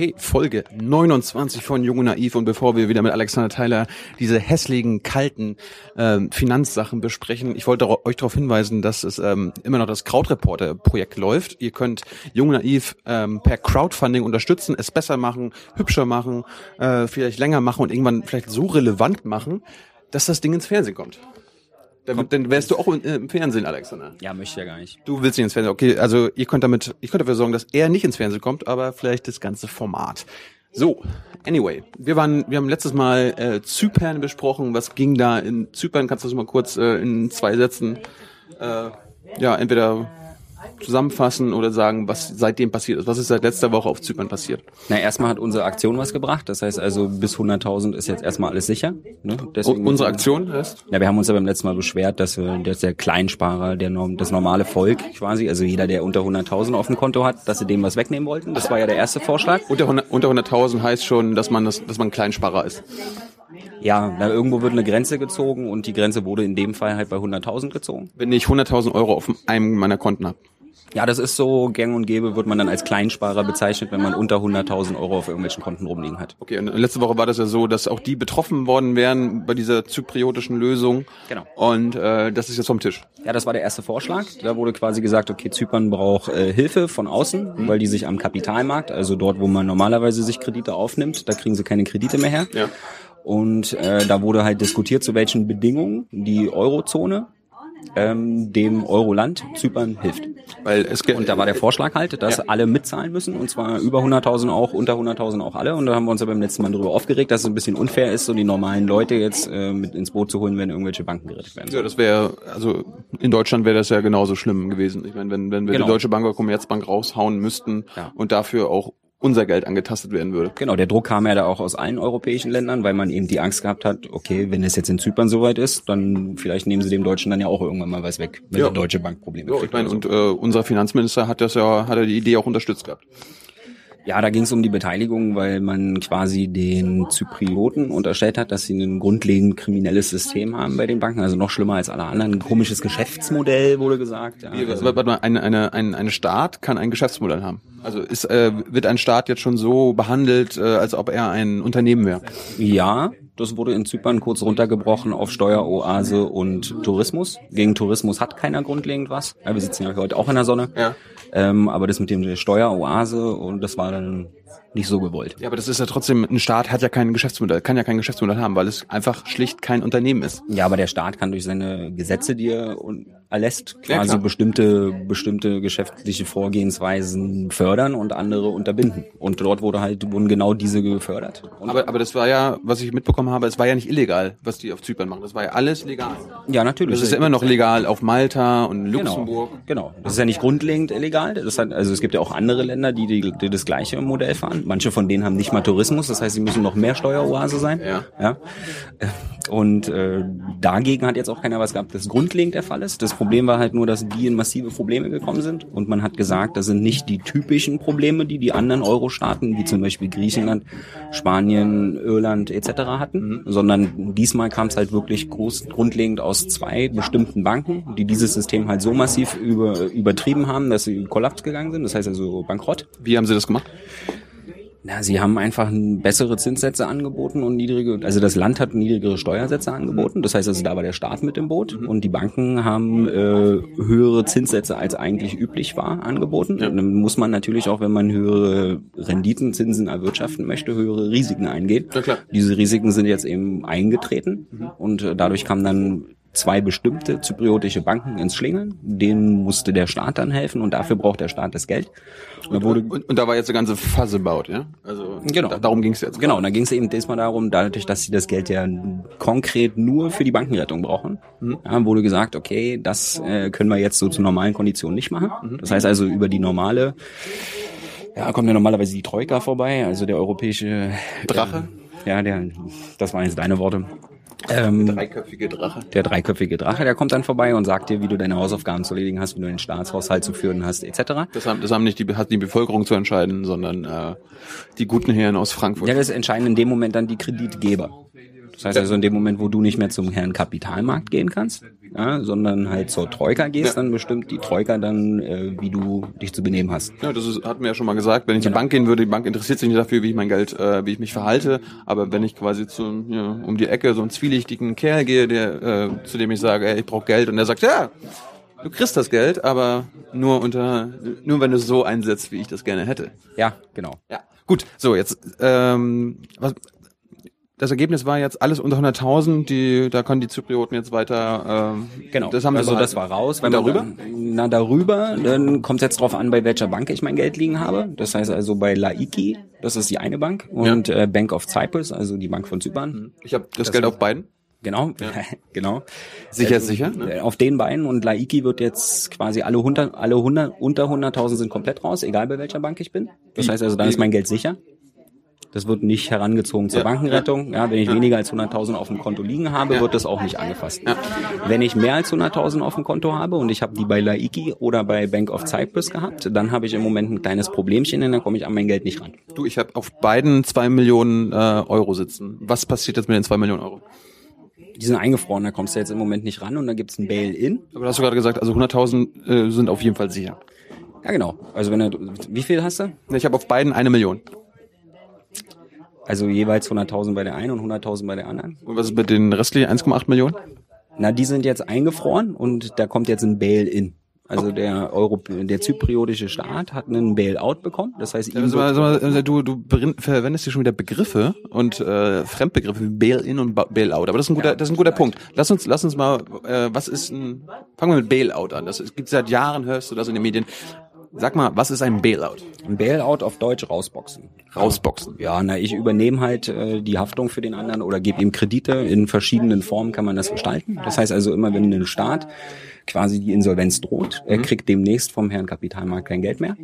Okay, Folge 29 von Jung und Naiv und bevor wir wieder mit Alexander Tyler diese hässlichen, kalten ähm, Finanzsachen besprechen, ich wollte euch darauf hinweisen, dass es ähm, immer noch das Krautreporter-Projekt läuft. Ihr könnt Jung und Naiv ähm, per Crowdfunding unterstützen, es besser machen, hübscher machen, äh, vielleicht länger machen und irgendwann vielleicht so relevant machen, dass das Ding ins Fernsehen kommt. Dann, dann wärst du auch im, Fernsehen, Alexander. Ja, möchte ich ja gar nicht. Du willst nicht ins Fernsehen. Okay, also ihr könnt damit, ich könnt dafür sorgen, dass er nicht ins Fernsehen kommt, aber vielleicht das ganze Format. So, anyway, wir waren, wir haben letztes Mal äh, Zypern besprochen. Was ging da in Zypern? Kannst du das mal kurz äh, in zwei Sätzen, äh, ja, entweder zusammenfassen oder sagen, was seitdem passiert ist? Was ist seit letzter Woche auf Zypern passiert? Na, erstmal hat unsere Aktion was gebracht. Das heißt also, bis 100.000 ist jetzt erstmal alles sicher. Ne? Deswegen unsere Aktion heißt? Ja, wir haben uns ja beim letzten Mal beschwert, dass, wir, dass der Kleinsparer, der, das normale Volk quasi, also jeder, der unter 100.000 auf dem Konto hat, dass sie dem was wegnehmen wollten. Das war ja der erste Vorschlag. Unter 100.000 unter 100 heißt schon, dass man das, dass man Kleinsparer ist. Ja, na, irgendwo wird eine Grenze gezogen und die Grenze wurde in dem Fall halt bei 100.000 gezogen. Wenn ich 100.000 Euro auf einem meiner Konten habe. Ja, das ist so gang und gäbe, wird man dann als Kleinsparer bezeichnet, wenn man unter 100.000 Euro auf irgendwelchen Konten rumliegen hat. Okay, und letzte Woche war das ja so, dass auch die betroffen worden wären bei dieser zypriotischen Lösung. Genau. Und äh, das ist jetzt vom Tisch. Ja, das war der erste Vorschlag. Da wurde quasi gesagt, okay, Zypern braucht äh, Hilfe von außen, mhm. weil die sich am Kapitalmarkt, also dort, wo man normalerweise sich Kredite aufnimmt, da kriegen sie keine Kredite mehr her. Ja. Und äh, da wurde halt diskutiert, zu welchen Bedingungen die Eurozone ähm, dem Euro-Land Zypern hilft. Weil es und da war der Vorschlag halt, dass ja. alle mitzahlen müssen und zwar über 100.000 auch, unter 100.000 auch alle und da haben wir uns ja beim letzten Mal darüber aufgeregt, dass es ein bisschen unfair ist, so die normalen Leute jetzt äh, mit ins Boot zu holen, wenn irgendwelche Banken gerettet werden. Ja, das wäre, also in Deutschland wäre das ja genauso schlimm gewesen. Ich meine, wenn, wenn wir genau. die Deutsche Bank oder Commerzbank raushauen müssten ja. und dafür auch unser Geld angetastet werden würde. Genau, der Druck kam ja da auch aus allen europäischen Ländern, weil man eben die Angst gehabt hat, okay, wenn es jetzt in Zypern soweit ist, dann vielleicht nehmen sie dem Deutschen dann ja auch irgendwann mal was weg, wenn ja. die Deutsche Bank Probleme ja, kriegt. Ich meine, so. und äh, unser Finanzminister hat das ja, hat er die Idee auch unterstützt gehabt. Ja, da ging es um die Beteiligung, weil man quasi den Zyprioten unterstellt hat, dass sie ein grundlegend kriminelles System haben bei den Banken, also noch schlimmer als alle anderen. Ein komisches Geschäftsmodell wurde gesagt. Ja, also warte mal, eine, eine, ein, eine Staat kann ein Geschäftsmodell haben. Also ist, äh, wird ein Staat jetzt schon so behandelt, äh, als ob er ein Unternehmen wäre? Ja, das wurde in Zypern kurz runtergebrochen auf Steueroase und Tourismus. Gegen Tourismus hat keiner grundlegend was. Ja, wir sitzen ja heute auch in der Sonne. Ja. Ähm, aber das mit dem Steueroase und das war dann nicht so gewollt. Ja, aber das ist ja trotzdem, ein Staat hat ja kein Geschäftsmodell, kann ja kein Geschäftsmodell haben, weil es einfach schlicht kein Unternehmen ist. Ja, aber der Staat kann durch seine Gesetze, die er erlässt, quasi ja, bestimmte, bestimmte geschäftliche Vorgehensweisen fördern und andere unterbinden. Und dort wurde halt, wurden genau diese gefördert. Und aber, aber das war ja, was ich mitbekommen habe, es war ja nicht illegal, was die auf Zypern machen. Das war ja alles legal. Ja, natürlich. Das ist ja immer noch legal auf Malta und Luxemburg. Genau. genau. Das ist ja nicht grundlegend illegal. Das hat, also es gibt ja auch andere Länder, die, die, die das gleiche Modell fahren. Manche von denen haben nicht mal Tourismus, das heißt, sie müssen noch mehr Steueroase sein. Ja. ja. Und äh, dagegen hat jetzt auch keiner was gehabt, das grundlegend der Fall ist. Das Problem war halt nur, dass die in massive Probleme gekommen sind. Und man hat gesagt, das sind nicht die typischen Probleme, die die anderen Euro-Staaten, wie zum Beispiel Griechenland, Spanien, Irland etc. hatten, mhm. sondern diesmal kam es halt wirklich groß, grundlegend aus zwei bestimmten Banken, die dieses System halt so massiv über, übertrieben haben, dass sie kollaps gegangen sind. Das heißt also bankrott. Wie haben sie das gemacht? Na, sie haben einfach bessere Zinssätze angeboten und niedrige, also das Land hat niedrigere Steuersätze angeboten. Das heißt also, da war der Staat mit im Boot mhm. und die Banken haben äh, höhere Zinssätze als eigentlich üblich war angeboten. Ja. dann muss man natürlich auch, wenn man höhere Renditenzinsen erwirtschaften möchte, höhere Risiken eingehen. Diese Risiken sind jetzt eben eingetreten mhm. und äh, dadurch kam dann zwei bestimmte zypriotische Banken ins Schlingeln. Denen musste der Staat dann helfen und dafür braucht der Staat das Geld. Und, und, und, und da war jetzt eine ganze Fass about, ja? Also genau. Da, darum ging es jetzt. Genau, und da ging es eben diesmal darum, dadurch, dass sie das Geld ja konkret nur für die Bankenrettung brauchen, mhm. ja, wurde gesagt, okay, das äh, können wir jetzt so zu normalen Konditionen nicht machen. Mhm. Das heißt also über die normale, ja, kommt ja normalerweise die Troika vorbei, also der europäische Drache. Äh, ja, der, das waren jetzt deine Worte. Ähm, der dreiköpfige Drache. Der dreiköpfige Drache, der kommt dann vorbei und sagt dir, wie du deine Hausaufgaben zu erledigen hast, wie du den Staatshaushalt zu führen hast, etc. Das haben, das haben nicht die, hat die Bevölkerung zu entscheiden, sondern äh, die guten Herren aus Frankfurt. Ja, das entscheiden in dem Moment dann die Kreditgeber. Das heißt also in dem Moment, wo du nicht mehr zum Herrn Kapitalmarkt gehen kannst, ja, sondern halt zur Troika gehst, Ja. dann bestimmt die Troika dann, äh, wie du dich zu benehmen hast. Ja, das ist, hatten wir ja schon mal gesagt. Wenn ich zur Bank gehen würde, die Bank interessiert sich nicht dafür, wie ich mein Geld, äh, wie ich mich verhalte. Aber wenn ich quasi zu, ja, um die Ecke so einen zwielichtigen Kerl gehe, der, äh, zu dem ich sage, ey, ich brauche Geld, und der sagt, ja, du kriegst das Geld, aber nur unter, nur wenn du es so einsetzt, wie ich das gerne hätte. Ja, genau. Ja, gut. So, jetzt, ähm, was, das Ergebnis war jetzt alles unter 100.000, die, da können die Zyprioten jetzt weiter, ähm, Genau. das haben sie also behalten. das war raus. Man darüber? dann- Na, darüber, dann kommt es jetzt drauf an, bei welcher Bank ich mein Geld liegen habe. Das heißt also bei Laiki, das ist die eine Bank, und äh, Bank of Cyprus, also die Bank von Zypern. Ich habe das, Geld auf beiden. Genau, genau. Sicher, Also, sicher, ne? äh, Auf den beiden und Laiki wird jetzt quasi alle 100, alle 100, unter 100.000 sind komplett raus, egal bei welcher Bank ich bin. Das heißt also, dann ist mein Geld sicher. Das wird nicht herangezogen zur Ja, Bankenrettung. Ja, wenn ich weniger als 100.000 auf dem Konto liegen habe, wird das auch nicht angefasst. Wenn ich mehr als 100.000 auf dem Konto habe und ich habe die bei Laiki oder bei Bank of Cyprus gehabt, dann habe ich im Moment ein kleines Problemchen, denn dann komme ich an mein Geld nicht ran. Du, ich habe auf beiden zwei Millionen äh, Euro sitzen. Was passiert jetzt mit den zwei Millionen Euro? Die sind eingefroren, da kommst du jetzt im Moment nicht ran und da gibt's ein Bail-In. Aber du hast du gerade gesagt, also 100.000 äh, sind auf jeden Fall sicher. Ja, genau. Also wenn du, wie viel hast du? Ich habe auf beiden eine Million. Also jeweils 100.000 bei der einen und 100.000 bei der anderen. Und was ist mit den restlichen 1,8 Millionen? Na, die sind jetzt eingefroren und da kommt jetzt ein Bail-In. Also der Euro, der zypriotische Staat hat einen Bail-out bekommen. Das heißt, ihm Also, also, du, du verwendest hier schon wieder Begriffe und äh, Fremdbegriffe wie Bail-in und Ba- Bail-out. Aber das ist ein guter, das ist ein guter Punkt. Lass uns, lass uns mal, äh, was ist ein, fangen wir mit Bail-out an. Das gibt seit Jahren, hörst du das in den Medien. Sag mal, was ist ein Bail-out? ein Bail-out auf Deutsch rausboxen. Rausboxen. Ja, na, ich übernehme halt äh, die Haftung für den anderen oder gebe ihm Kredite. In verschiedenen Formen kann man das gestalten. Das heißt also immer, wenn ein Staat quasi die Insolvenz droht, er kriegt demnächst vom Herrn Kapitalmarkt kein Geld mehr.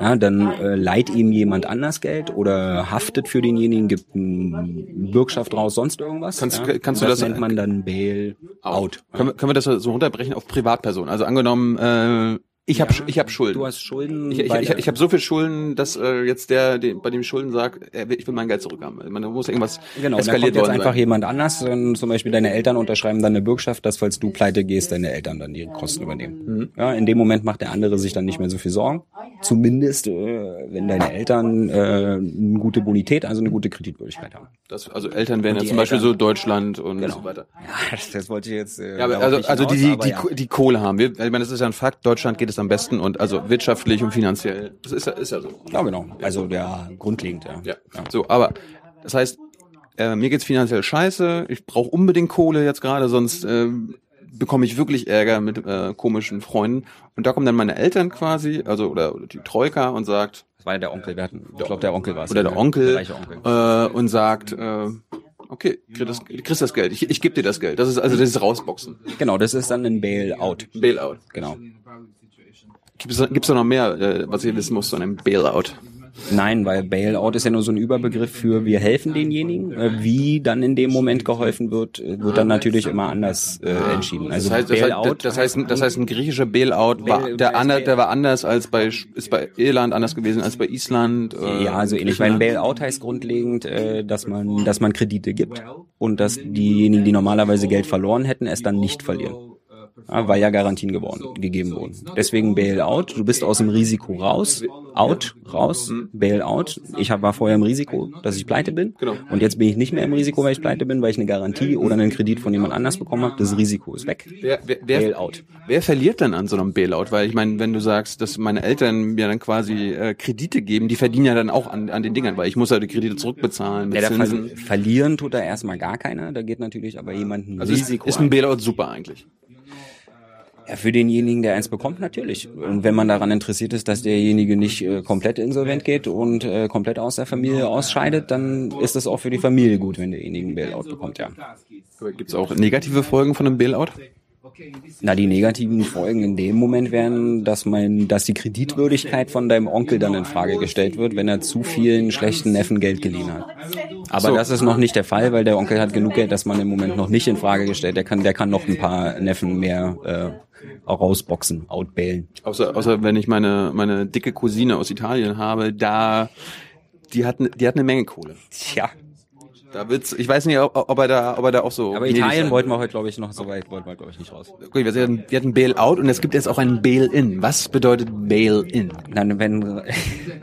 Ja, dann äh, leiht ihm jemand anders Geld oder haftet für denjenigen, gibt eine Bürgschaft raus, sonst irgendwas. Kannst- ja. kannst du das das- nennt man dann Bail-out. Können, wir, können wir das so runterbrechen auf Privatpersonen? Also angenommen, äh, ich habe ich hab Schulden. Du hast Schulden. ich ich, ich, ich habe so viel Schulden, dass äh, jetzt der, der bei dem Schulden sagt, will, ich will mein Geld zurückhaben. Man muss irgendwas Genau, eskaliert jetzt worden einfach sein. jemand anders, ähm, zum Beispiel deine Eltern unterschreiben dann eine Bürgschaft, dass falls du pleite gehst, deine Eltern dann ihre Kosten übernehmen. Mhm. Ja, in dem Moment macht der andere sich dann nicht mehr so viel Sorgen. Zumindest, äh, wenn deine Eltern äh, eine gute Bonität, also eine gute Kreditwürdigkeit haben. Das, also Eltern wären ja die zum Beispiel Eltern- so Deutschland und Genau. so weiter. Ja, das, das wollte ich jetzt. Äh, Ja, aber also, also die, die, die, ja. die Kohle haben wir. Ich meine, das ist ja ein Fakt. Deutschland geht es am besten und also wirtschaftlich und finanziell. Das ist ja, ist ja so. Ja, genau. Also der grundlegend, ja. Ja. So, aber das heißt, äh, mir geht's finanziell scheiße. Ich brauche unbedingt Kohle jetzt gerade, sonst äh, bekomme ich wirklich Ärger mit äh, komischen Freunden. Und da kommen dann meine Eltern quasi, also oder, oder die Troika und sagt Das war ja der Onkel. Wir hatten, ich glaube, der Onkel war es. oder der Onkel, reiche Onkel. Äh, und sagt äh, Okay, kriegst das, kriegst das Geld. Ich, ich gebe dir das Geld. Das ist also das ist Rausboxen. Genau, das ist dann ein Bailout. Bailout. Genau. Gibt es gibt's da noch mehr, äh, was ihr wissen müsst, so einem Bailout? Nein, weil Bailout ist ja nur so ein Überbegriff für wir helfen denjenigen. Äh, Wie dann in dem Moment geholfen wird, äh, wird dann natürlich immer anders äh, entschieden. Also Das heißt, das, heißt, das heißt, das heißt, ein griechischer Bailout war der, ander, der war anders als bei ist bei Irland anders gewesen als bei Island. Äh, Ja, also ähnlich. Weil ein. Bailout heißt grundlegend, äh, dass man, dass man Kredite gibt und dass diejenigen, die normalerweise Geld verloren hätten, es dann nicht verlieren. Ja, weil ja Garantien geworden, gegeben wurden. Deswegen Bailout. Du bist aus dem Risiko raus, out, raus, Bailout. Ich war vorher im Risiko, dass ich pleite bin. Genau. Und jetzt bin ich nicht mehr im Risiko, weil ich pleite bin, weil ich eine Garantie oder einen Kredit von jemand anders bekommen habe. Das Risiko ist weg. Wer, wer, wer, Bailout. wer verliert denn an so einem Bailout? Weil ich meine, wenn du sagst, dass meine Eltern mir dann quasi äh, Kredite geben, die verdienen ja dann auch an, an den Dingern, weil ich muss ja die Kredite zurückbezahlen Ja, da ver verlieren tut da erstmal gar keiner. Da geht natürlich aber jemand ein Also ist, Risiko ist ein. ein Bailout super eigentlich. Ja, für denjenigen, der eins bekommt, natürlich. Und wenn man daran interessiert ist, dass derjenige nicht äh, komplett insolvent geht und äh, komplett aus der Familie ausscheidet, dann ist es auch für die Familie gut, wenn derjenige einen Bailout bekommt, ja. Gibt es auch negative Folgen von einem Bailout? Na, die negativen Folgen in dem Moment wären, dass mein, dass die Kreditwürdigkeit von deinem Onkel dann in Frage gestellt wird, wenn er zu vielen schlechten Neffen Geld geliehen hat. Aber So. das ist noch nicht der Fall, weil der Onkel hat genug Geld, dass man im Moment noch nicht in Frage gestellt. Der kann, der kann noch ein paar Neffen mehr äh, auch rausboxen, outbailen. Außer, außer wenn ich meine, meine dicke Cousine aus Italien habe, da die hat, die hat eine Menge Kohle. Tja. Da wird's, ich weiß nicht, ob, ob er da, ob er da auch so. Aber Italien wollten wir heute, glaube ich, noch so weit, wollten wir, glaube ich, nicht raus. Okay, wir hatten, wir hatten Bail-out und es gibt jetzt auch ein Bail-in. Was bedeutet Bail-in? Dann, wenn,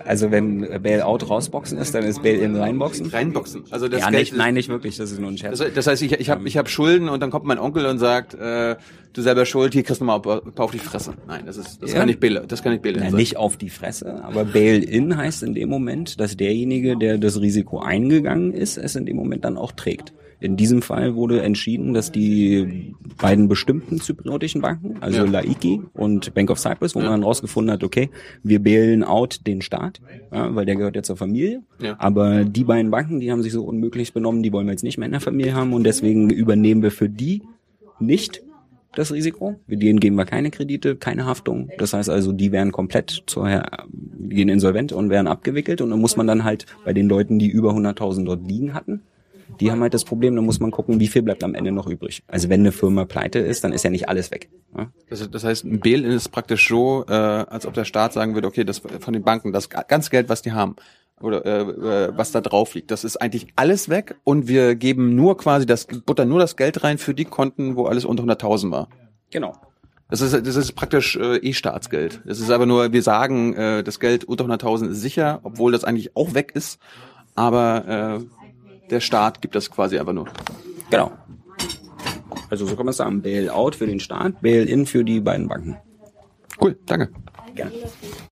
also wenn Bail-out rausboxen ist, dann ist Bail-in reinboxen. Reinboxen. Also das Ja, Geld nicht, nein, nicht wirklich, das ist nur ein Scherz. Das, das heißt, ich, ich habe ich hab Schulden und dann kommt mein Onkel und sagt, äh, du selber schuld, hier kriegst du mal auf, auf die Fresse. Nein, das ist, das Ja. kann nicht Bail, das kann nicht Bail Ja, nicht auf die Fresse, aber Bail-in heißt in dem Moment, dass derjenige, der das Risiko eingegangen ist, es in dem Moment dann auch trägt. In diesem Fall wurde entschieden, dass die beiden bestimmten zypriotischen Banken, also Ja. Laiki und Bank of Cyprus, wo man dann rausgefunden hat, okay, wir bailen out den Staat, ja, weil der gehört ja zur Familie. Ja. Aber die beiden Banken, die haben sich so unmöglich benommen, die wollen wir jetzt nicht mehr in der Familie haben und deswegen übernehmen wir für die nicht das Risiko. Denen geben wir keine Kredite, keine Haftung. Das heißt also, die werden komplett zur, gehen insolvent und werden abgewickelt und dann muss man dann halt bei den Leuten, die über 100.000 dort liegen hatten, die haben halt das Problem, dann muss man gucken, wie viel bleibt am Ende noch übrig. Also wenn eine Firma pleite ist, dann ist ja nicht alles weg. Ja? Das, das heißt, ein Bail-in ist praktisch so, äh, als ob der Staat sagen würde, okay, das von den Banken, das ganze Geld, was die haben, oder äh, äh, was da drauf liegt, das ist eigentlich alles weg und wir geben nur quasi das, buttern nur das Geld rein für die Konten, wo alles unter 100.000 war. Genau. Das ist, das ist praktisch äh, E-Staatsgeld. Das ist aber nur, wir sagen, äh, das Geld unter 100.000 ist sicher, obwohl das eigentlich auch weg ist. Aber äh, der Staat gibt das quasi einfach nur. Genau. Also so kann man es sagen. Bail-out für den Staat, Bail-in für die beiden Banken. Cool, danke. Gerne.